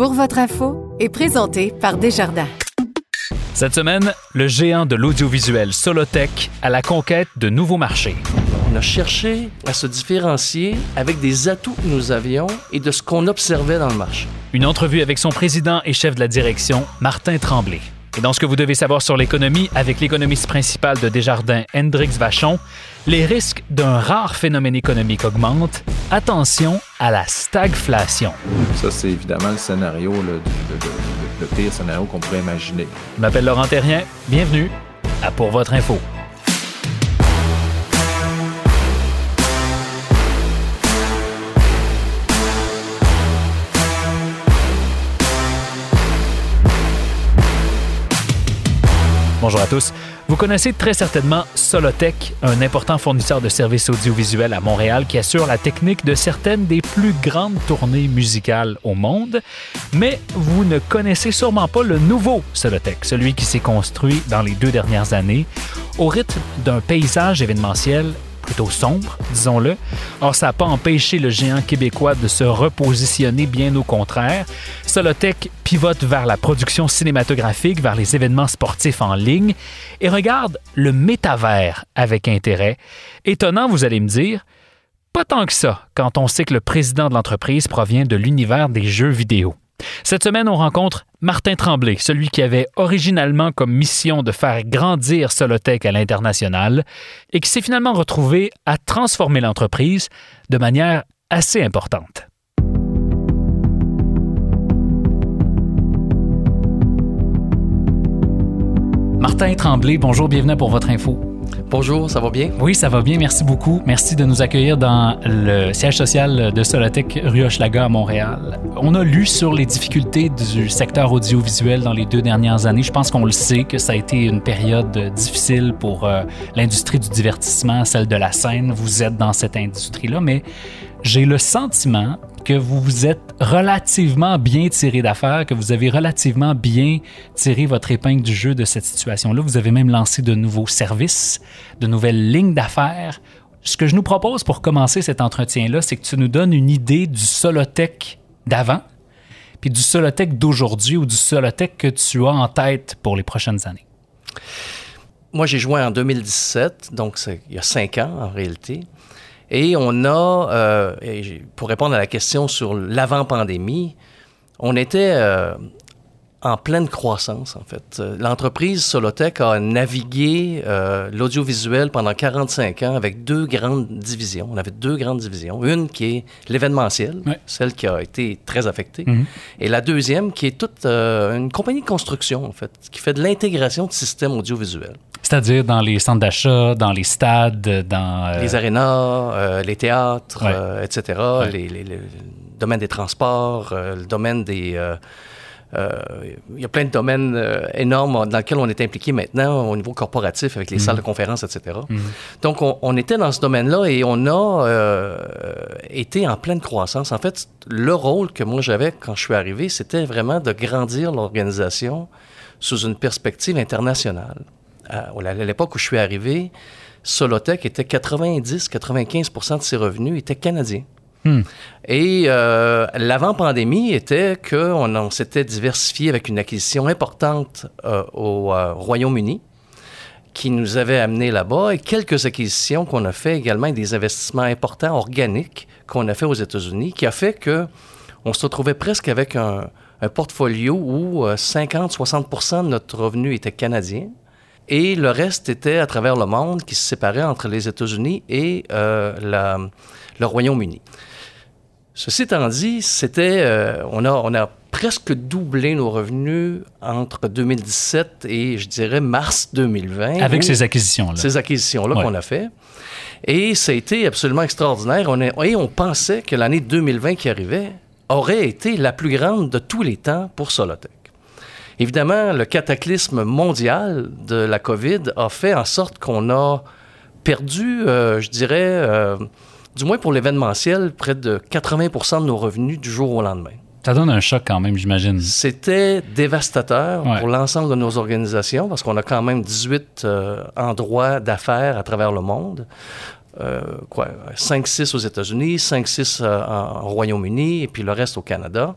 Pour votre info est présenté par Desjardins. Cette semaine, le géant de l'audiovisuel Solotech à la conquête de nouveaux marchés. On a cherché à se différencier avec des atouts que nous avions et de ce qu'on observait dans le marché. Une entrevue avec son président et chef de la direction, Martin Tremblay. Et dans ce que vous devez savoir sur l'économie, avec l'économiste principal de Desjardins, Hendrix Vachon, les risques d'un rare phénomène économique augmentent. Attention à la stagflation. Ça, c'est évidemment le scénario, là, le, le- le pire scénario qu'on pourrait imaginer. Je m'appelle Laurent Terrien. Bienvenue à Pour votre info. Bonjour à tous. Vous connaissez très certainement Solotech, un important fournisseur de services audiovisuels à Montréal qui assure la technique de certaines des plus grandes tournées musicales au monde. Mais vous ne connaissez sûrement pas le nouveau Solotech, celui qui s'est construit dans les deux dernières années au rythme d'un paysage événementiel plutôt sombre, disons-le. Or, ça n'a pas empêché le géant québécois de se repositionner, bien au contraire. Solotech pivote vers la production cinématographique, vers les événements sportifs en ligne et regarde le métavers avec intérêt. Étonnant, vous allez me dire, pas tant que ça quand on sait que le président de l'entreprise provient de l'univers des jeux vidéo. Cette semaine, on rencontre Martin Tremblay, celui qui avait originalement comme mission de faire grandir Solotech à l'international et qui s'est finalement retrouvé à transformer l'entreprise de manière assez importante. Martin Tremblay, bonjour, bienvenue pour votre info. Bonjour, ça va bien? Oui, ça va bien, merci beaucoup. Merci de nous accueillir dans le siège social de Solotech rue Hochelaga à Montréal. On a lu sur les difficultés du secteur audiovisuel dans les deux dernières années. Je pense qu'on le sait que ça a été une période difficile pour euh, l'industrie du divertissement, celle de la scène. Vous êtes dans cette industrie-là, mais j'ai le sentiment que vous vous êtes relativement bien tiré d'affaires, que vous avez relativement bien tiré votre épingle du jeu de cette situation-là. Vous avez même lancé de nouveaux services, de nouvelles lignes d'affaires. Ce que je nous propose pour commencer cet entretien-là, c'est que tu nous donnes une idée du Solotech d'avant, puis du Solotech d'aujourd'hui ou du Solotech que tu as en tête pour les prochaines années. Moi, j'ai joué en 2017, donc il y a cinq ans en réalité. Et on a, euh, pour répondre à la question sur l'avant-pandémie, on était euh, en pleine croissance, en fait. Euh, L'entreprise Solotech a navigué euh, l'audiovisuel pendant 45 ans avec deux grandes divisions. On avait deux grandes divisions. Une qui est l'événementiel, Ouais. celle qui a été très affectée. Mhm. Et la deuxième qui est toute euh, une compagnie de construction, en fait, qui fait de l'intégration de systèmes audiovisuels. C'est-à-dire dans les centres d'achat, dans les stades, dans... euh, les arénas, les théâtres, Ouais. etc., Ouais. les, les- les- le domaine des transports, le domaine des... euh, il y a plein de domaines euh, énormes dans lesquels on est impliqué maintenant au niveau corporatif avec les Mhm. salles de conférences, etc. Donc, on, on était dans ce domaine-là et on a euh, été en pleine croissance. En fait, le rôle que moi j'avais quand je suis arrivé, c'était vraiment de grandir l'organisation sous une perspective internationale. À, à l'époque où je suis arrivé, Solotech était 90-95% de ses revenus étaient canadiens. Hmm. Et euh, l'avant-pandémie était qu'on on s'était diversifié avec une acquisition importante euh, au euh, Royaume-Uni qui nous avait amené là-bas et quelques acquisitions qu'on a fait également des investissements importants organiques qu'on a fait aux États-Unis qui a fait que on se retrouvait presque avec un, un portfolio où euh, 50-60 de notre revenu était canadien et le reste était à travers le monde qui se séparait entre les États-Unis et le Royaume-Uni. Ceci étant dit, c'était, euh, on, a, on a presque doublé nos revenus entre 2017 et, je dirais, mars 2020. Avec ces acquisitions-là. Ces acquisitions-là Ouais. qu'on a fait. Et ça a été absolument extraordinaire. On est- et on pensait que l'année 2020 qui arrivait, aurait été la plus grande de tous les temps pour Solotech. Évidemment, le cataclysme mondial de la COVID a fait en sorte qu'on a perdu, euh, je dirais, euh, du moins pour l'événementiel, près de 80% de nos revenus du jour au lendemain. Ça donne un choc quand même, j'imagine. C'était dévastateur Ouais. pour l'ensemble de nos organisations parce qu'on a quand même 18 euh, endroits d'affaires à travers le monde. Euh, quoi, 5-6 aux États-Unis, 5-6 euh, en, en Royaume-Uni et puis le reste au Canada.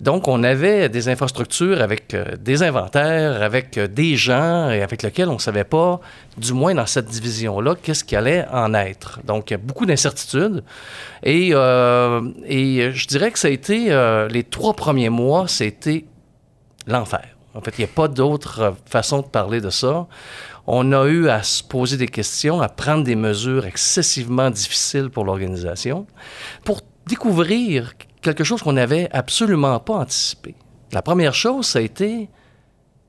Donc, on avait des infrastructures avec euh, des inventaires, avec euh, des gens et avec lesquels on ne savait pas, du moins dans cette division-là, qu'est-ce qui allait en être. Donc, il y a beaucoup d'incertitudes. Et, euh, et je dirais que ça a été, les trois premiers mois, c'était l'enfer. En fait, il n'y a pas d'autre façon de parler de ça. On a eu à se poser des questions, à prendre des mesures excessivement difficiles pour l'organisation, pour découvrir quelque chose qu'on n'avait absolument pas anticipé. La première chose, ça a été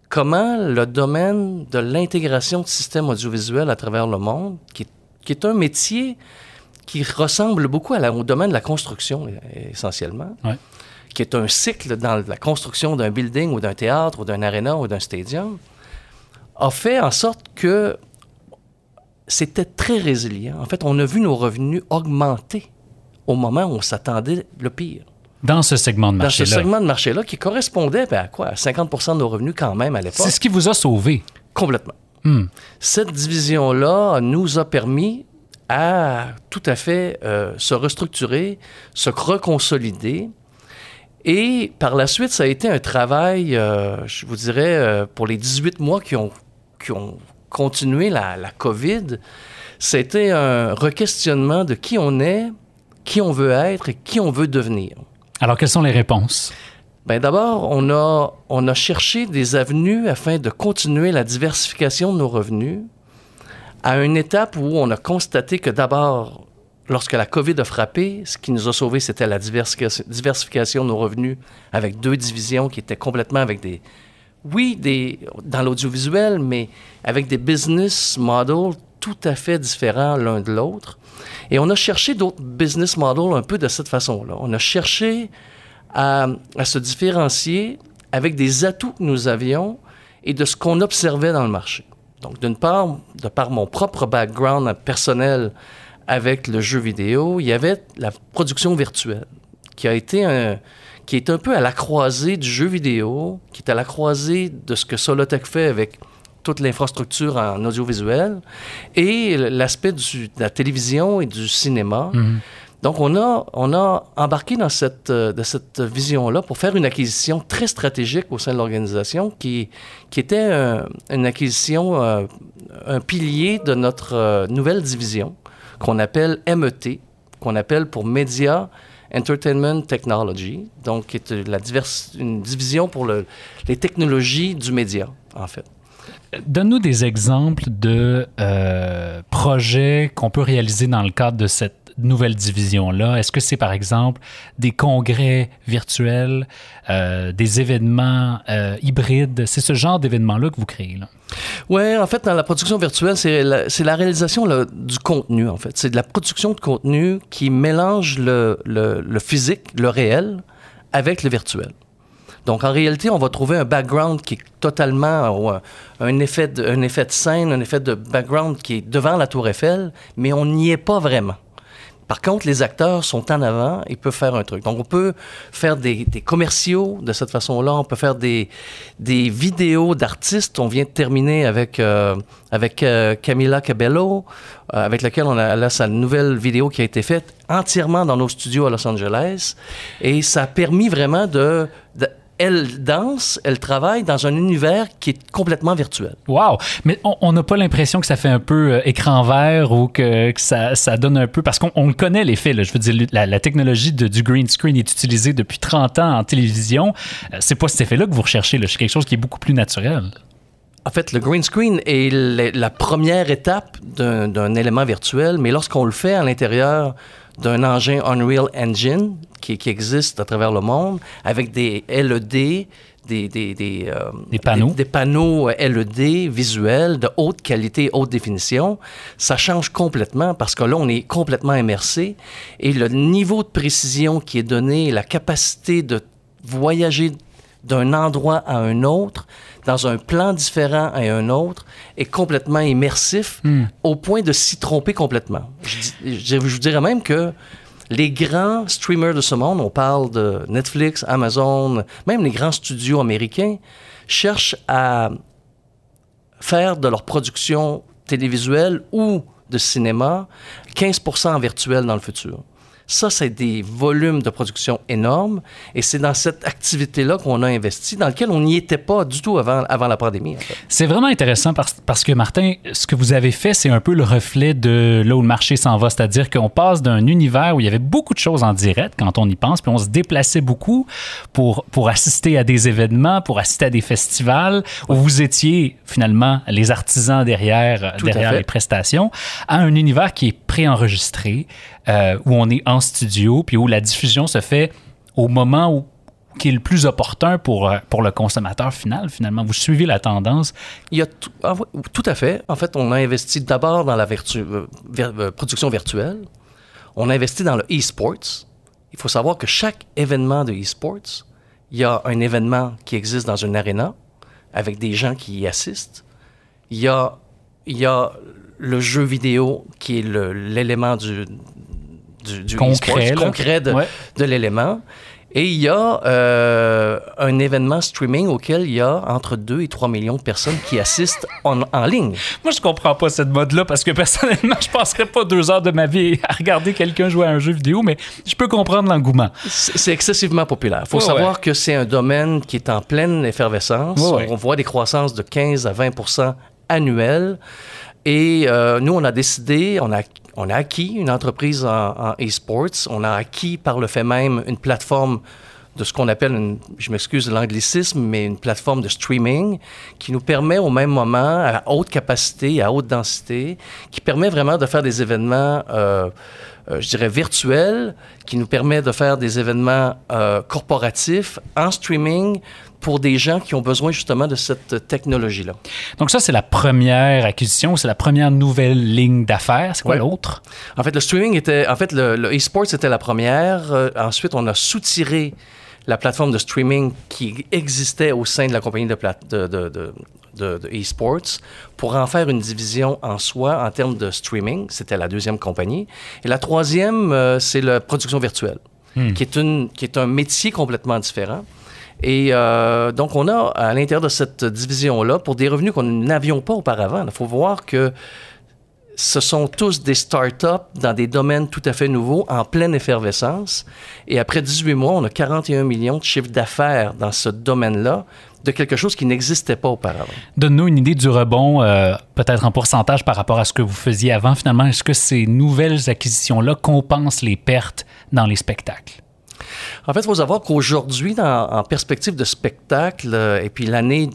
comment le domaine de l'intégration de systèmes audiovisuels à travers le monde, qui est, qui est un métier qui ressemble beaucoup à la- au domaine de la construction, essentiellement, Ouais. qui est un cycle dans la construction d'un building ou d'un théâtre ou d'un aréna ou d'un stadium, a fait en sorte que c'était très résilient. En fait, on a vu nos revenus augmenter au moment où on s'attendait le pire. Dans ce segment de Dans ce marché-là. segment de marché-là qui correspondait ben, à quoi? À 50 de nos revenus quand même à l'époque. C'est ce qui vous a sauvé. Complètement. Hmm. Cette division-là nous a permis à tout à fait euh, se restructurer, se reconsolider. Et par la suite, ça a été un travail, euh, je vous dirais, euh, pour les 18 mois qui ont, qui ont continué la, la COVID, c'était un requestionnement de qui on est, qui on veut être et qui on veut devenir. Alors, quelles sont les réponses? Ben d'abord, on a, on a cherché des avenues afin de continuer la diversification de nos revenus à une étape où on a constaté que d'abord, lorsque la COVID a frappé, ce qui nous a sauvés, c'était la diversification, diversification de nos revenus avec deux divisions qui étaient complètement avec des... Oui, des, dans l'audiovisuel, mais avec des business models tout à fait différents l'un de l'autre. Et on a cherché d'autres business models un peu de cette façon-là. On a cherché à, à se différencier avec des atouts que nous avions et de ce qu'on observait dans le marché. Donc, d'une part, de par mon propre background personnel avec le jeu vidéo, il y avait la production virtuelle qui a été un, qui est un peu à la croisée du jeu vidéo, qui est à la croisée de ce que Solotech fait avec toute l'infrastructure en audiovisuel et l'aspect de la télévision et du cinéma. Donc, on a, on a embarqué dans cette, euh, de cette vision-là pour faire une acquisition très stratégique au sein de l'organisation qui, qui était un- une acquisition, euh, un pilier de notre euh, nouvelle division qu'on appelle MET, qu'on appelle pour Media Entertainment Technology, donc qui est la divers- une division pour le- les technologies du média, en fait. Donne-nous des exemples de euh, projets qu'on peut réaliser dans le cadre de cette nouvelle division-là. Est-ce que c'est par exemple des congrès virtuels, euh, des événements euh, hybrides? C'est ce genre d'événements-là que vous créez. Là. Ouais, en fait, dans la production virtuelle, c'est la, réalisation du contenu, en fait. C'est de la production de contenu qui mélange le physique, le réel, avec le virtuel. Donc, en réalité, on va trouver un background qui est totalement ou un, effet de, scène, un effet de background qui est devant la tour Eiffel, mais on n'y est pas vraiment. Par contre, les acteurs sont en avant et peuvent faire un truc. Donc, on peut faire des, commerciaux de cette façon-là. On peut faire des, vidéos d'artistes. On vient de terminer avec, euh, euh, Camila Cabello, euh, avec laquelle on a là, sa nouvelle vidéo qui a été faite entièrement dans nos studios à Los Angeles. Et ça a permis vraiment de... elle danse, elle travaille dans un univers qui est complètement virtuel. Wow! Mais on- n'a pas l'impression que ça fait un peu euh, écran vert ou que, que ça, ça donne un peu. Parce qu'on on le connaît, l'effet. Je veux dire, la, la technologie de- du green screen est utilisée depuis 30 ans en télévision. Euh, c'est pas cet effet-là que vous recherchez. C'est quelque chose qui est beaucoup plus naturel. En fait, le green screen est la, première étape d'un élément virtuel, mais lorsqu'on le fait à l'intérieur d'un engin Unreal Engine qui, qui existe à travers le monde avec des LED, des, des, des, euh, Des panneaux. des, des panneaux euh, LED visuels de haute qualité, haute définition, ça change complètement parce que là, on est complètement immersé et le niveau de précision qui est donné, la capacité de voyager d'un endroit à un autre, dans un plan différent à un autre, est complètement immersif au point de s'y tromper complètement. Je, dis- je- je vous dirais même que les grands streamers de ce monde, on parle de Netflix, Amazon, même les grands studios américains, cherchent à faire de leur production télévisuelle ou de cinéma 15 en virtuel dans le futur. Ça, c'est des volumes de production énormes et c'est dans cette activité-là qu'on a investi, dans lequel on n'y était pas du tout avant, avant la pandémie. en fait. C'est vraiment intéressant parce, parce que, Martin, ce que vous avez fait, c'est un peu le reflet de là où le marché s'en va. C'est-à-dire qu'on passe d'un univers où il y avait beaucoup de choses en direct quand on y pense, puis on se déplaçait beaucoup pour, pour assister à des événements, pour assister à des festivals, où vous étiez finalement les artisans derrière, Tout derrière les prestations, à un univers qui est préenregistré, euh, où on est en studio, puis où la diffusion se fait au moment qui est le plus opportun pour, euh, pour le consommateur final, finalement. Vous suivez la tendance. Il y a tout, ah tout à fait. En fait, on a investi d'abord dans la euh, production virtuelle. On a investi dans le e-sports. Il faut savoir que chaque événement de e-sports, il y a un événement qui existe dans une arena avec des gens qui y assistent. Il y a, il y a le jeu vidéo qui est l'élément du, du, du Concret, de, Ouais. de l'élément. Et il y a euh, un événement streaming auquel il y a entre 2 et 3 millions de personnes qui assistent en, en ligne. Moi, je comprends pas cette mode-là parce que personnellement, je passerais pas deux heures de ma vie à regarder quelqu'un jouer à un jeu vidéo, mais je peux comprendre l'engouement. C'est excessivement populaire. Il faut Ouais, savoir ouais. que c'est un domaine qui est en pleine effervescence. Ouais. On voit des croissances de 15 à 20% annuelles. Et euh, nous, on a décidé, on a, on a acquis une entreprise en, en e-sports. On a acquis par le fait même une plateforme de ce qu'on appelle, une, je m'excuse de l'anglicisme, mais une plateforme de streaming qui nous permet au même moment, à haute capacité, à haute densité, qui permet vraiment de faire des événements, euh, euh, je dirais, virtuels, qui nous permet de faire des événements euh, corporatifs en streaming pour des gens qui ont besoin justement de cette technologie-là. Donc ça, c'est la première acquisition, c'est la première nouvelle ligne d'affaires. C'est quoi Ouais. l'autre? En fait, le streaming était. En fait, le, le e-sport, c'était la première. Euh, ensuite, on a soutiré la plateforme de streaming qui existait au sein de la compagnie de, plate- de, de, de, de- de e-sports pour en faire une division en soi en termes de streaming. C'était la deuxième compagnie. Et la troisième, euh, c'est la production virtuelle, qui, est une, qui est un métier complètement différent. Et euh, donc, on a à l'intérieur de cette division-là, pour des revenus qu'on n'avions pas auparavant, il faut voir que ce sont tous des startups dans des domaines tout à fait nouveaux, en pleine effervescence. Et après 18 mois, on a 41 millions de chiffres d'affaires dans ce domaine-là, de quelque chose qui n'existait pas auparavant. Donne-nous une idée du rebond, euh, peut-être en pourcentage par rapport à ce que vous faisiez avant. Finalement, est-ce que ces nouvelles acquisitions-là compensent les pertes dans les spectacles? En fait, il faut savoir qu'aujourd'hui, en perspective de spectacle, euh, et puis l'année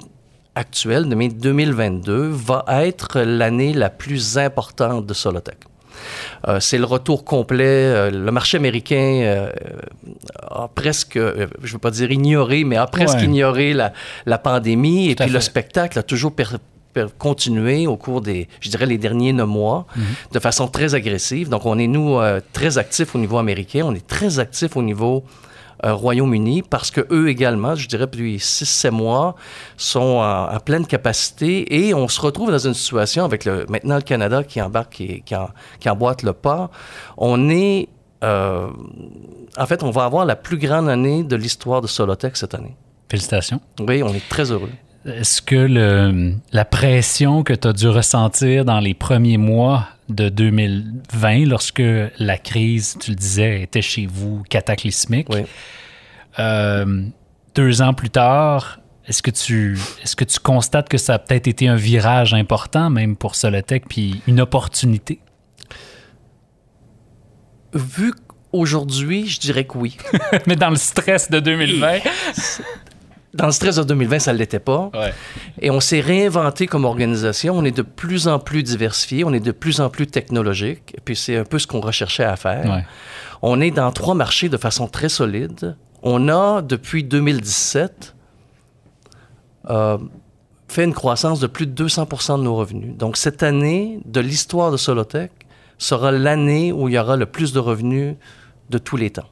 actuelle, de mai 2022, va être l'année la plus importante de Solotech. Euh, c'est le retour complet. euh, le marché américain euh, a presque, je ne veux pas dire ignoré, mais a presque Ouais. ignoré la, la pandémie. et Tout puis le spectacle a toujours per- per- continué au cours des, je dirais, les derniers neuf mois de façon très agressive. Donc, on est, nous, très actifs au niveau américain. On est très actifs au niveau euh, Royaume-Uni parce que eux également, je dirais depuis 6-7 mois, sont en, en pleine capacité et on se retrouve dans une situation avec le, maintenant le Canada qui embarque, qui, qui, en- qui emboîte le pas. On est, euh, en fait, on va avoir la plus grande année de l'histoire de Solotech cette année. Félicitations. Oui, on est très heureux. Est-ce que le- la pression que tu as dû ressentir dans les premiers mois de 2020, lorsque la crise, tu le disais, était chez vous cataclysmique, Oui. euh, deux ans plus tard, est-ce que, tu, est-ce que tu constates que ça a peut-être été un virage important, même pour Solotech, puis une opportunité? Vu qu'aujourd'hui, je dirais que oui. Mais dans le stress de 2020, dans le stress de 2020, ça ne l'était pas. Ouais. Et on s'est réinventé comme organisation. On est de plus en plus diversifié, on est de plus en plus technologique. Et puis c'est un peu ce qu'on recherchait à faire. Ouais. On est dans trois marchés de façon très solide. On a, depuis 2017, euh, fait une croissance de plus de 200% de nos revenus. Donc cette année, de l'histoire de Solotech, sera l'année où il y aura le plus de revenus de tous les temps.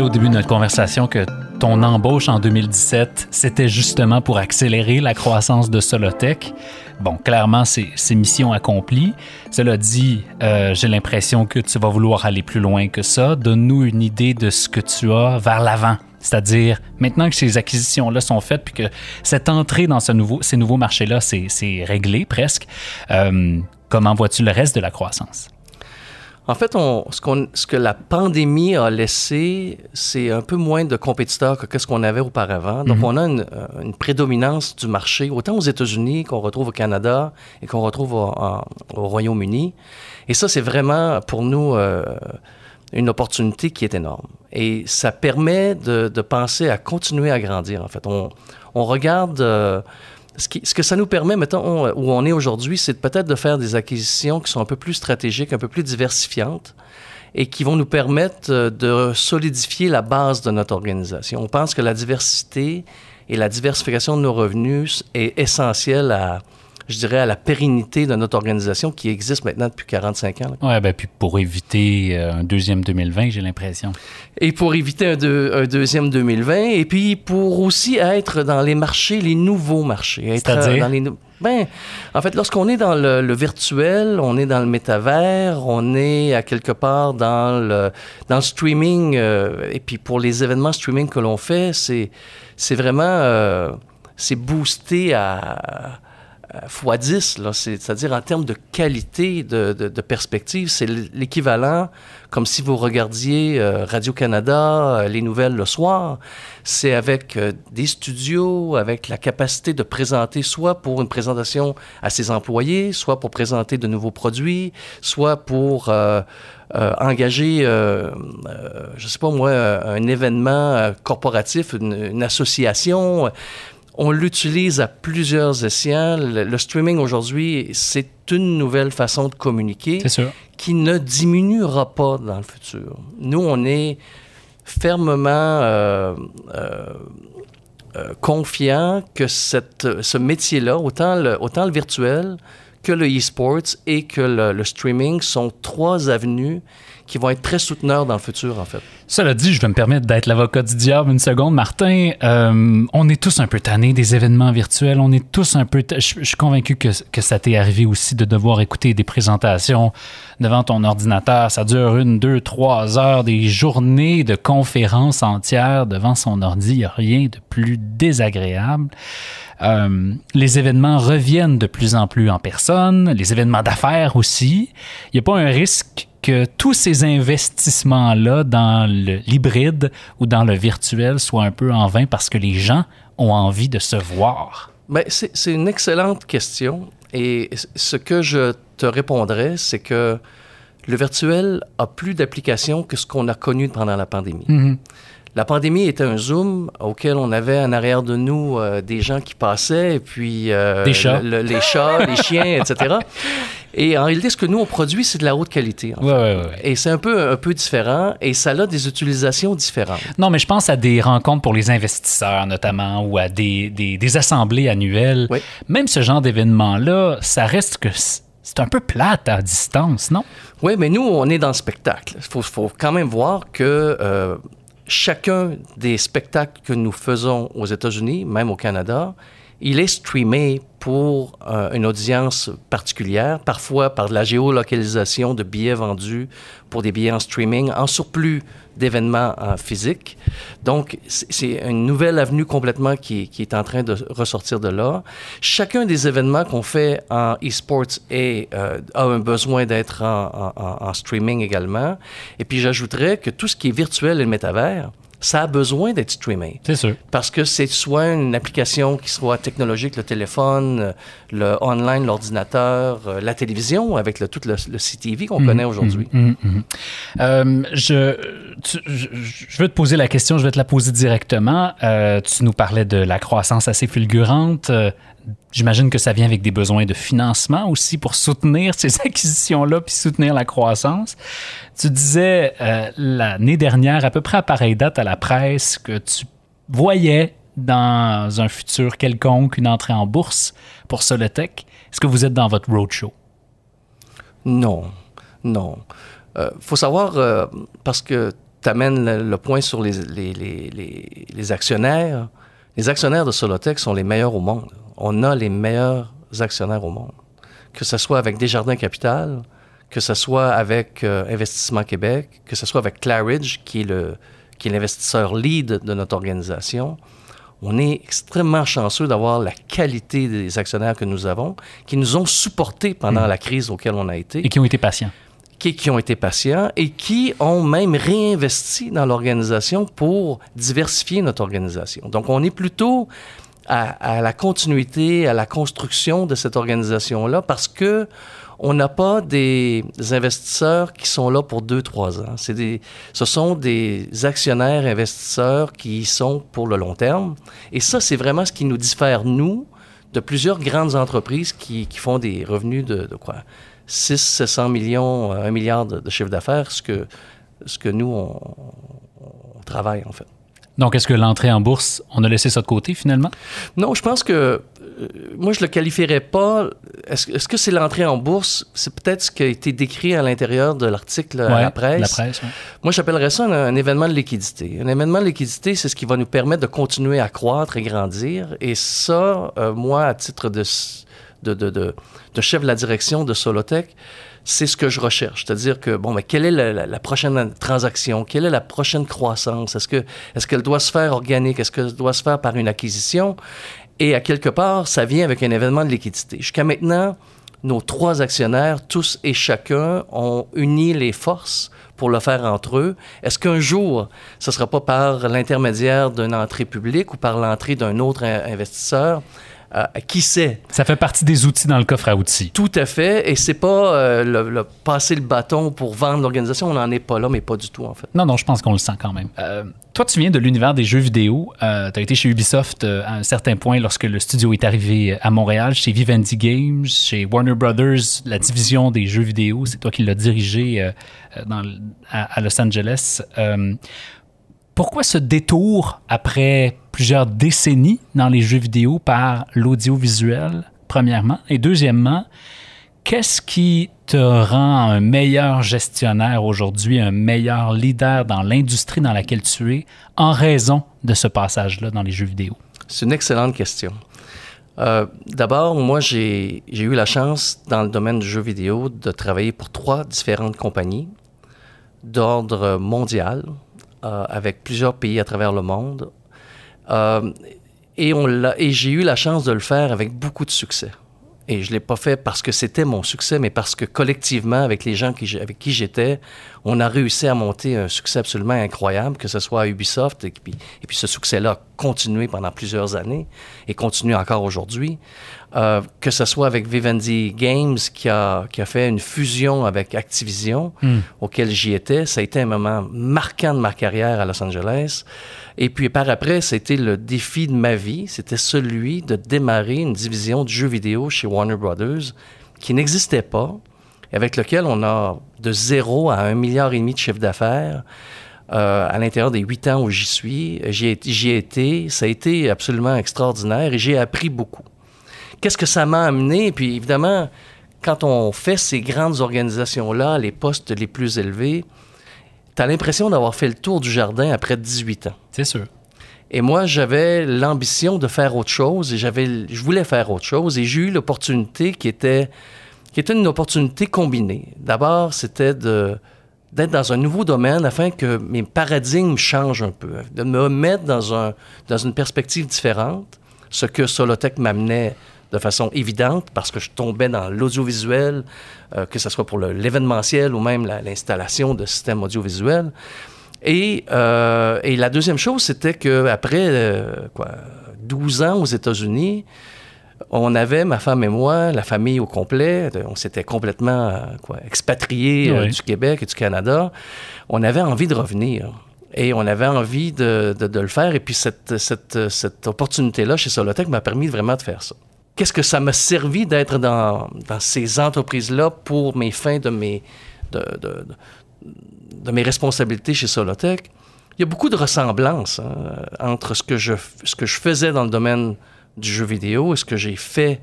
Au début de notre conversation que ton embauche en 2017, c'était justement pour accélérer la croissance de Solotech. Bon, clairement, c'est mission accomplie. Cela dit, euh, j'ai l'impression que tu vas vouloir aller plus loin que ça. Donne-nous une idée de ce que tu as vers l'avant. C'est-à-dire, maintenant que ces acquisitions-là sont faites, puis que cette entrée dans ces nouveaux marchés-là, c'est réglé presque, euh, comment vois-tu le reste de la croissance? En fait, on, ce, qu'on- ce que la pandémie a laissé, c'est un peu moins de compétiteurs que ce qu'on avait auparavant. Donc, on a une, euh, une prédominance du marché, autant aux États-Unis qu'on retrouve au Canada et qu'on retrouve au, en- au Royaume-Uni. Et ça, c'est vraiment pour nous euh, une opportunité qui est énorme. Et ça permet de, de penser à continuer à grandir, en fait. On, on regarde... euh, ce, qui- ce que ça nous permet, mettons, où on est aujourd'hui, c'est peut-être de faire des acquisitions qui sont un peu plus stratégiques, un peu plus diversifiantes et qui vont nous permettre euh, de solidifier la base de notre organisation. On pense que la diversité et la diversification de nos revenus est essentielle à, je dirais, à la pérennité de notre organisation qui existe maintenant depuis 45 ans. Ouais, ben puis pour éviter euh, un deuxième 2020, j'ai l'impression. Et pour éviter un, deux- un deuxième 2020, et puis pour aussi être dans les marchés, les nouveaux marchés. Être C'est-à-dire? dans les nou- ben, en fait, lorsqu'on est dans le, le virtuel, on est dans le métavers, on est à quelque part dans le, dans le streaming, euh, et puis pour les événements streaming que l'on fait, c'est, c'est vraiment, euh, c'est boosté à fois 10, là, c'est, c'est-à-dire en termes de qualité de, perspective, c'est l'équivalent comme si vous regardiez euh, Radio-Canada, euh, les nouvelles le soir. C'est avec euh, des studios, avec la capacité de présenter soit pour une présentation à ses employés, soit pour présenter de nouveaux produits, soit pour euh, euh, engager, euh, euh, je sais pas moi, euh, un événement euh, corporatif, une association. On l'utilise à plusieurs escients. Le, le streaming aujourd'hui, c'est une nouvelle façon de communiquer sûr. qui ne diminuera pas dans le futur. Nous, on est fermement euh, euh, euh, confiant que cette, ce métier-là, autant le, autant le virtuel que le e-sports et que le, le streaming sont trois avenues qui vont être très souteneurs dans le futur, en fait. Cela dit, je vais me permettre d'être l'avocat du diable une seconde, Martin. Euh, on est tous un peu tannés des événements virtuels. On est tous un peu. je suis convaincu que, que ça t'est arrivé aussi de devoir écouter des présentations devant ton ordinateur. Ça dure une, deux, trois heures, des journées de conférences entières devant son ordi. Il n'y a rien de plus désagréable. Euh, les événements reviennent de plus en plus en personne, les événements d'affaires aussi. Il n'y a pas un risque que tous ces investissements-là dans l'hybride ou dans le virtuel soient un peu en vain parce que les gens ont envie de se voir? Ben, c'est une excellente question. Et ce que je te répondrais, c'est que le virtuel a plus d'applications que ce qu'on a connu pendant la pandémie. La pandémie était un Zoom auquel on avait en arrière de nous euh, des gens qui passaient, et puis... euh, Des chats. le- les chats, les chiens, etc. Et en réalité, ce que nous, on produit, c'est de la haute qualité. en Ouais, fait. ouais, ouais. Et c'est un peu, un peu différent, et ça a des utilisations différentes. Non, mais je pense à des rencontres pour les investisseurs notamment ou à des, des- des assemblées annuelles. Oui. Même ce genre d'événement-là, ça reste que c'est un peu plate à distance, non? Oui, mais nous, on est dans le spectacle. Il faut, faut quand même voir que euh, chacun des spectacles que nous faisons aux États-Unis, même au Canada, il est streamé pour euh, une audience particulière, parfois par de la géolocalisation de billets vendus pour des billets en streaming, en surplus d'événements euh, physiques. Donc, c'est une nouvelle avenue complètement qui, est en train de ressortir de là. Chacun des événements qu'on fait en e-sports euh, a un besoin d'être en- en streaming également. Et puis, j'ajouterais que tout ce qui est virtuel et le métavers, ça a besoin d'être streamé. C'est sûr. Parce que c'est soit une application qui soit technologique, le téléphone, euh, le online, l'ordinateur, euh, la télévision, avec le, tout le, le CTV qu'on connaît aujourd'hui. Mhm, mhm. Euh, je, tu- je, je veux te poser la question, je vais te la poser directement. Euh, tu nous parlais de la croissance assez fulgurante. J'imagine que ça vient avec des besoins de financement aussi pour soutenir ces acquisitions-là puis soutenir la croissance. Tu disais euh, l'année dernière, à peu près à pareille date à la presse, que tu voyais dans un futur quelconque une entrée en bourse pour Solotech. Est-ce que vous êtes dans votre roadshow? Non, non. Euh, faut savoir, euh, parce que tu amènes le, le point sur les, les, les, les, les actionnaires, les actionnaires de Solotech sont les meilleurs au monde. On a les meilleurs actionnaires au monde. Que ce soit avec Desjardins Capital, que ce soit avec euh, Investissement Québec, que ce soit avec Claridge, qui est le qui est l'investisseur lead de notre organisation. On est extrêmement chanceux d'avoir la qualité des actionnaires que nous avons, qui nous ont supportés pendant la crise auquel on a été Et qui ont été patients. qui, qui ont été patients et qui ont même réinvesti dans l'organisation pour diversifier notre organisation. Donc, on est plutôt à, à la continuité, à la construction de cette organisation-là parce que on n'a pas des investisseurs qui sont là pour deux, trois ans. Des, ce sont des actionnaires investisseurs qui sont pour le long terme. Et ça, c'est vraiment ce qui nous diffère, nous, de plusieurs grandes entreprises qui, qui font des revenus de, de quoi? 6, 700 millions, euh, 1 milliard de, de chiffre d'affaires, ce que, ce que nous, on, on travaille en fait. Donc, est-ce que l'entrée en bourse, on a laissé ça de côté finalement? Non, je pense que euh, moi, je le qualifierais pas. Est-ce est-ce que c'est l'entrée en bourse? C'est peut-être ce qui a été décrit à l'intérieur de l'article à Ouais, la presse. La presse, ouais. Moi, j'appellerais ça un, un événement de liquidité. Un événement de liquidité, c'est ce qui va nous permettre de continuer à croître et grandir. Et ça, euh, moi, à titre de, de, de, de chef de la direction de Solotech, c'est ce que je recherche. C'est-à-dire que, bon, mais quelle est la, prochaine transaction? Quelle est la prochaine croissance? Est-ce que, est-ce qu'elle doit se faire organique? Est-ce qu'elle doit se faire par une acquisition? Et à quelque part, ça vient avec un événement de liquidité. Jusqu'à maintenant, nos trois actionnaires, tous et chacun, ont uni les forces pour le faire entre eux. Est-ce qu'un jour, ce ne sera pas par l'intermédiaire d'une entrée publique ou par l'entrée d'un autre in- investisseur? Euh, qui sait? Ça fait partie des outils dans le coffre à outils. Tout à fait. Et c'est pas euh, le, le passer le bâton pour vendre l'organisation. On n'en est pas là, mais pas du tout, en fait. Non, non, je pense qu'on le sent quand même. Euh, toi, tu viens de l'univers des jeux vidéo. tu as été chez Ubisoft à un certain point lorsque le studio est arrivé à Montréal, chez Vivendi Games, chez Warner Brothers, la division des jeux vidéo. C'est toi qui l'as dirigé dans, à, à Los Angeles. Pourquoi ce détour après plusieurs décennies dans les jeux vidéo par l'audiovisuel, premièrement? Et deuxièmement, Qu'est-ce qui te rend un meilleur gestionnaire aujourd'hui, un meilleur leader dans l'industrie dans laquelle tu es, en raison de ce passage-là dans les jeux vidéo? C'est une excellente question. Euh, D'abord, moi, j'ai eu la chance, dans le domaine du jeu vidéo, de travailler pour trois différentes compagnies d'ordre mondial, euh, avec plusieurs pays à travers le monde. Euh, et on l'a- et j'ai eu la chance de le faire avec beaucoup de succès. Et je ne l'ai pas fait parce que c'était mon succès, mais parce que collectivement, avec les gens qui avec qui j'étais, on a réussi à monter un succès absolument incroyable, que ce soit à Ubisoft, et puis, et puis ce succès-là a continué pendant plusieurs années et continue encore aujourd'hui. Euh, que ce soit avec Vivendi Games, qui a, qui a fait une fusion avec Activision, auquel j'y étais. Ça a été un moment marquant de ma carrière à Los Angeles. Et puis par après, c'était le défi de ma vie. C'était celui de démarrer une division de jeux vidéo chez Warner Brothers qui n'existait pas, avec lequel on a de zéro à un milliard et demi de chiffre d'affaires. euh, à l'intérieur des huit ans où j'y suis, j'y ai été. Ça a été absolument extraordinaire et j'ai appris beaucoup. Qu'est-ce que ça m'a amené? Puis évidemment, quand on fait ces grandes organisations-là, les postes les plus élevés, tu as l'impression d'avoir fait le tour du jardin après 18 ans. C'est sûr. Et moi, j'avais l'ambition de faire autre chose et j'avais, je voulais faire autre chose et j'ai eu l'opportunité qui était, qui était une opportunité combinée. D'abord, c'était d'être dans un nouveau domaine afin que mes paradigmes changent un peu, de me mettre dans, un, dans une perspective différente, ce que Solotech m'amenait de façon évidente parce que je tombais dans l'audiovisuel, euh, que ce soit pour l'événementiel ou même la- l'installation de systèmes audiovisuels. Et, euh, et la deuxième chose, c'était qu'après euh, quoi, 12 ans aux États-Unis, on avait, ma femme et moi, la famille au complet, on s'était complètement euh, quoi, expatriés euh, du Québec et du Canada. On avait envie de revenir. Et on avait envie de, de- de le faire. Et puis cette, cette, cette opportunité-là chez Solotech m'a permis vraiment de faire ça. Qu'est-ce que ça m'a servi d'être dans, dans ces entreprises-là pour mes fins de mes, de, de- de- mes responsabilités chez Solotech? Il y a beaucoup de ressemblances hein, entre ce que, je, ce que je faisais dans le domaine du jeu vidéo et ce que j'ai fait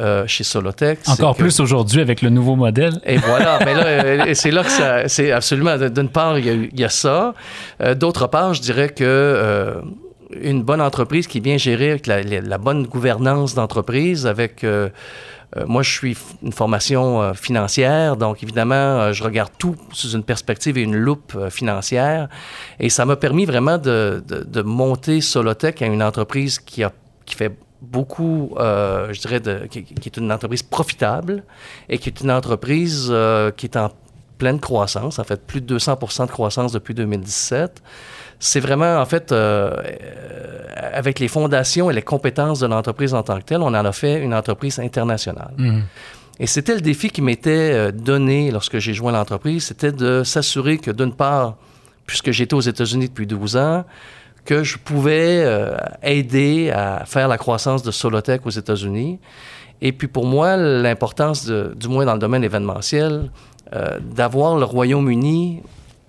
euh, chez Solotech. Encore que- plus aujourd'hui avec le nouveau modèle. et voilà, mais là, euh, c'est là que ça, c'est absolument, d'une part, il y a, eu- il y a ça. Euh, D'autre part, je dirais que euh, une bonne entreprise qui est bien gérée avec la bonne gouvernance d'entreprise, avec... euh, moi, je suis une formation euh, financière, donc évidemment, euh, je regarde tout sous une perspective et une loupe financière. Et ça m'a permis vraiment de, de- monter Solotech à une entreprise qui, a, qui fait beaucoup, je dirais, qui, est une entreprise profitable et qui est une entreprise qui est en pleine croissance, en fait, plus de 200% de croissance depuis 2017. C'est vraiment, en fait, euh, avec les fondations et les compétences de l'entreprise en tant que telle, on en a fait une entreprise internationale. Mhm. Et c'était le défi qui m'était euh, donné lorsque j'ai joint l'entreprise, c'était de s'assurer que d'une part, puisque j'étais aux États-Unis depuis 12 ans, que je pouvais euh, aider à faire la croissance de Solotech aux États-Unis. Et puis pour moi, l'importance, du moins dans le domaine événementiel, euh, d'avoir le Royaume-Uni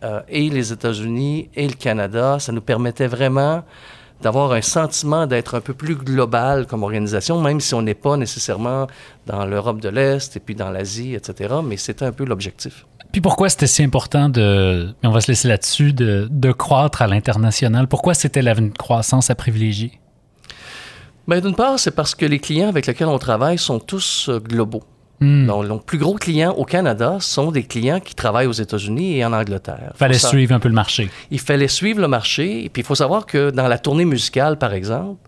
euh, et les États-Unis et le Canada, ça nous permettait vraiment d'avoir un sentiment d'être un peu plus global comme organisation, même si on n'est pas nécessairement dans l'Europe de l'Est et puis dans l'Asie, etc. Mais c'était un peu l'objectif. Puis pourquoi c'était si important de, mais on va se laisser là-dessus, de, de croître à l'international? Pourquoi c'était la croissance à privilégier? Bien, d'une part, c'est parce que les clients avec lesquels on travaille sont tous euh, globaux. Hmm. Donc, nos plus gros clients au Canada sont des clients qui travaillent aux États-Unis et en Angleterre. Fallait Faut sa- suivre un peu le marché. Il fallait suivre le marché. Et puis, il faut savoir que dans la tournée musicale, par exemple,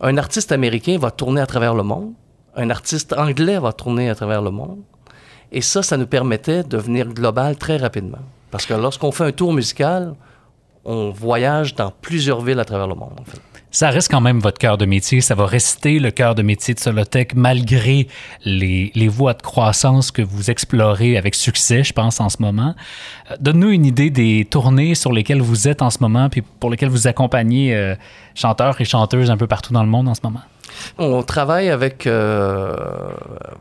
un artiste américain va tourner à travers le monde. Un artiste anglais va tourner à travers le monde. Et ça, ça nous permettait de devenir global très rapidement. Parce que lorsqu'on fait un tour musical, on voyage dans plusieurs villes à travers le monde. en fait. Ça reste quand même votre cœur de métier. Ça va rester le cœur de métier de Solotech malgré les, voies de croissance que vous explorez avec succès, je pense, en ce moment. Euh, Donne-nous une idée des tournées sur lesquelles vous êtes en ce moment, puis pour lesquelles vous accompagnez euh, chanteurs et chanteuses un peu partout dans le monde en ce moment. On travaille avec euh,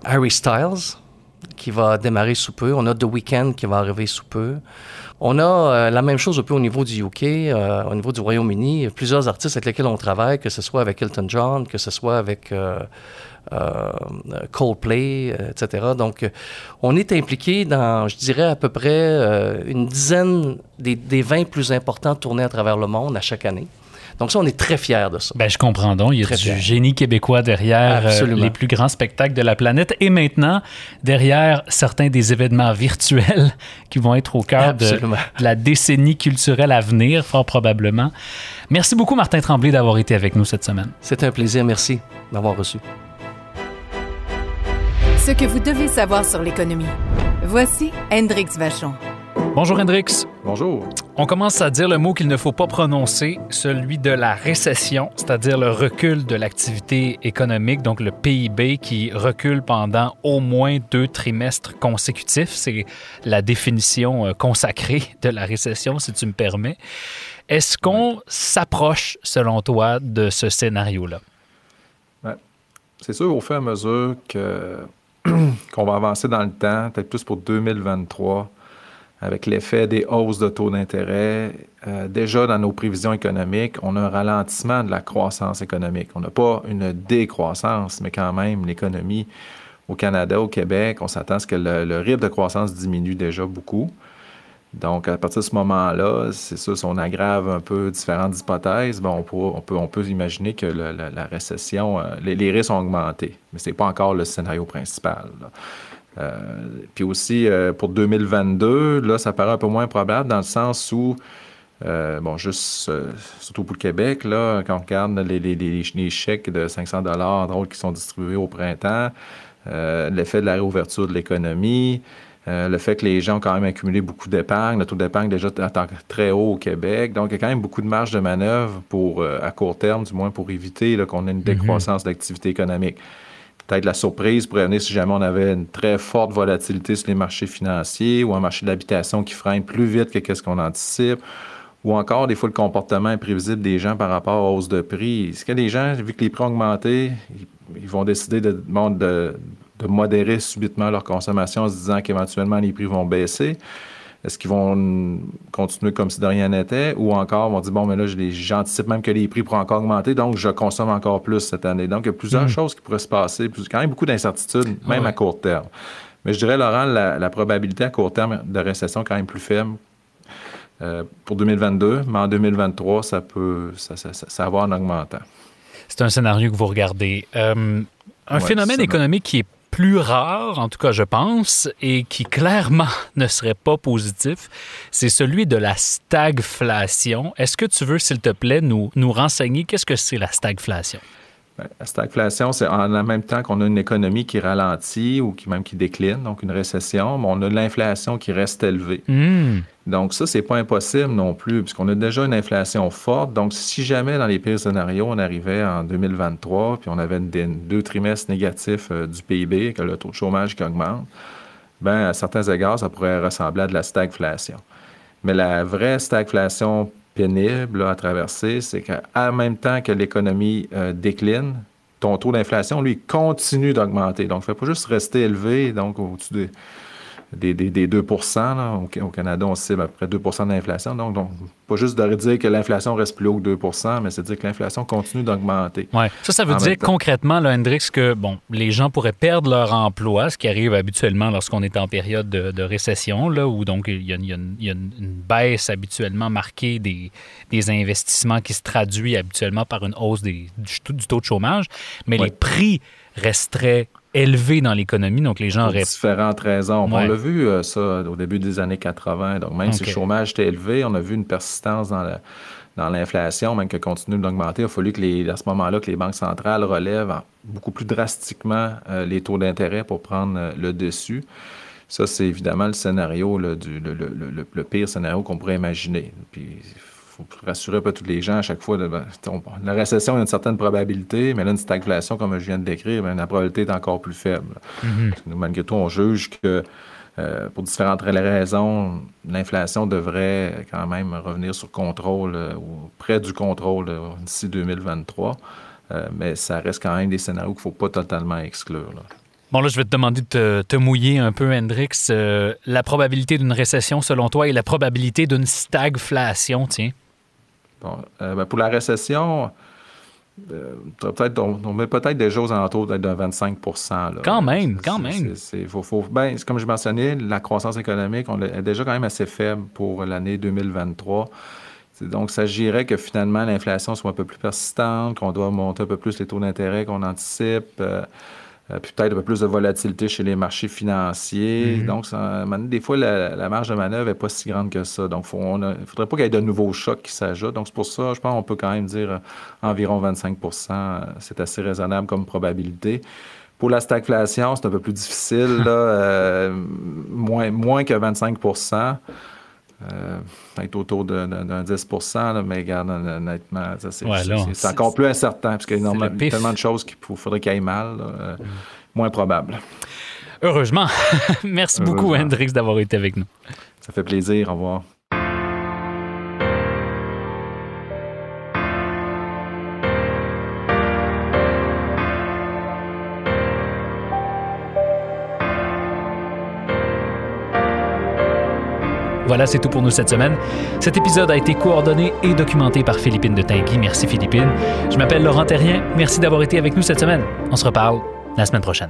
Harry Styles, qui va démarrer sous peu. On a The Weeknd qui va arriver sous peu. On a euh, la même chose un peu au niveau du UK, euh, au niveau du Royaume-Uni. Plusieurs artistes avec lesquels on travaille, que ce soit avec Elton John, que ce soit avec euh, Coldplay, etc. Donc, on est impliqué dans, je dirais, à peu près une dizaine des, des 20 plus importants tournés à travers le monde à chaque année. Donc ça, on est très fiers de ça. Ben, je comprends donc. Il y a Très du fier. génie québécois derrière euh, les plus grands spectacles de la planète et maintenant derrière certains des événements virtuels qui vont être au cœur de, de la décennie culturelle à venir, fort probablement. Merci beaucoup, Martin Tremblay, d'avoir été avec nous cette semaine. C'était un plaisir. Merci d'avoir reçu. Ce que vous devez savoir sur l'économie. Voici Hendrix Vachon. Bonjour, Hendrix. Bonjour. On commence à dire le mot qu'il ne faut pas prononcer, celui de la récession, c'est-à-dire le recul de l'activité économique, donc le PIB qui recule pendant au moins deux trimestres consécutifs. C'est la définition euh, consacrée de la récession, si tu me permets. Est-ce qu'on s'approche, selon toi, de ce scénario-là? C'est sûr, au fur et à mesure que, qu'on va avancer dans le temps, peut-être plus pour 2023, avec l'effet des hausses de taux d'intérêt, euh, déjà dans nos prévisions économiques, on a un ralentissement de la croissance économique. On n'a pas une décroissance, mais quand même, l'économie au Canada, au Québec, on s'attend à ce que le, le rythme de croissance diminue déjà beaucoup. Donc, à partir de ce moment-là, c'est sûr, si on aggrave un peu différentes hypothèses, ben, on, peut, imaginer que la, récession, euh, les, risques ont augmenté. Mais ce n'est pas encore le scénario principal. Euh, puis aussi, euh, pour 2022, là, ça paraît un peu moins probable dans le sens où, euh, bon, juste, euh, surtout pour le Québec, là, quand on regarde les, les- les- les chèques de 500 entre autres, qui sont distribués au printemps, euh, l'effet de la réouverture de l'économie, le fait que les gens ont quand même accumulé beaucoup d'épargne, le taux d'épargne déjà très haut au Québec. Donc, il y a quand même beaucoup de marge de manœuvre pour, à court terme, du moins pour éviter qu'on ait une mhm. décroissance d'activité économique. Peut-être la surprise pourrait venir si jamais on avait une très forte volatilité sur les marchés financiers ou un marché d'habitation qui freine plus vite que ce qu'on anticipe ou encore des fois le comportement imprévisible des gens par rapport aux hausses de prix. Est-ce que les gens, vu que les prix ont augmenté, ils, vont décider de, de, de, modérer subitement leur consommation en se disant qu'éventuellement les prix vont baisser? Est-ce qu'ils vont continuer comme si de rien n'était? Ou encore vont dire, bon, mais là, j'anticipe même que les prix pourront encore augmenter, donc je consomme encore plus cette année. Donc, il y a plusieurs hmm. choses qui pourraient se passer, quand même beaucoup d'incertitudes, même à court terme. Mais je dirais, Laurent, la, la, probabilité à court terme de récession est quand même plus faible euh, pour 2022, mais en 2023, ça peut ça, ça, ça, va en augmentant. C'est un scénario que vous regardez. Euh, un phénomène économique qui est plus rare, en tout cas je pense, et qui clairement ne serait pas positif, c'est celui de la stagflation. Est-ce que tu veux, s'il te plaît, nous, nous renseigner qu'est-ce que c'est la stagflation? La stagflation, c'est en même temps qu'on a une économie qui ralentit ou qui même qui décline, donc une récession, mais on a de l'inflation qui reste élevée. Hmm. Donc ça, c'est pas impossible non plus, puisqu'on a déjà une inflation forte. Donc si jamais dans les pires scénarios, on arrivait en 2023, puis on avait deux trimestres négatifs euh, du PIB, que le taux de chômage qui augmente, ben à certains égards, ça pourrait ressembler à de la stagflation. Mais la vraie stagflation pénible à traverser, c'est qu'en même temps que l'économie euh, décline, ton taux d'inflation, lui, continue d'augmenter. Donc, il ne faut pas juste rester élevé, donc au-dessus des des, des, 2 Au, Canada, on cible à peu près 2% d'inflation. Donc, donc, pas juste de dire que l'inflation reste plus haut que 2% mais c'est dire que l'inflation continue d'augmenter. Oui. Ça, ça veut dire concrètement, là, Hendrix, que bon, les gens pourraient perdre leur emploi, ce qui arrive habituellement lorsqu'on est en période de, récession, là, où donc il y, a, une, baisse habituellement marquée des, investissements qui se traduit habituellement par une hausse du, taux de chômage. Mais les prix resteraient élevé dans l'économie, donc les gens auraient... différentes raisons. On l'a vu, euh, ça, au début des années 80. Donc, même si le chômage était élevé, on a vu une persistance dans dans l'inflation, même qui continue d'augmenter. Il a fallu que les, à ce moment-là que les banques centrales relèvent beaucoup plus drastiquement euh, les taux d'intérêt pour prendre euh, le dessus. Ça, c'est évidemment le scénario, du, le, le, pire scénario qu'on pourrait imaginer. Puis, faut rassurer tous les gens à chaque fois. Ben, la récession a une certaine probabilité, mais là, une stagflation, comme je viens de décrire, ben, la probabilité est encore plus faible. Mm-hmm. malgré tout, on juge que euh, pour différentes raisons, l'inflation devrait quand même revenir sur contrôle euh, ou près du contrôle d'ici 2023. Euh, mais ça reste quand même des scénarios qu'il ne faut pas totalement exclure. Bon, là, je vais te demander de te, mouiller un peu, Hendrix. la probabilité d'une récession, selon toi, et la probabilité d'une stagflation, tiens. Bon, euh, ben, pour la récession, euh, peut-être, on, met peut-être des choses en de, de 25% Quand même, quand même. C'est, faut, ben, comme je mentionnais, la croissance économique on est déjà quand même assez faible pour l'année 2023. Donc, ça s'agirait que finalement l'inflation soit un peu plus persistante, qu'on doit monter un peu plus les taux d'intérêt qu'on anticipe. Euh, puis peut-être un peu plus de volatilité chez les marchés financiers. Mhm. Donc, des fois, la, marge de manœuvre n'est pas si grande que ça. Donc, il ne faudrait pas qu'il y ait de nouveaux chocs qui s'ajoutent. Donc, c'est pour ça, je pense qu'on peut quand même dire euh, environ 25% euh, C'est assez raisonnable comme probabilité. Pour la stagflation, c'est un peu plus difficile, moins, moins que 25 euh, être autour d'un 10% mais regarde, honnêtement, c'est encore plus incertain, parce qu'il y a tellement de choses qu'il faudrait qu'il aille mal. Euh, mm. Moins probable. Heureusement. Merci beaucoup, Hendrix, d'avoir été avec nous. Ça fait plaisir. Au revoir. Voilà, c'est tout pour nous cette semaine. Cet épisode a été coordonné et documenté par Philippine de Tinguy. Merci Philippine. Je m'appelle Laurent Terrien. Merci d'avoir été avec nous cette semaine. On se reparle la semaine prochaine.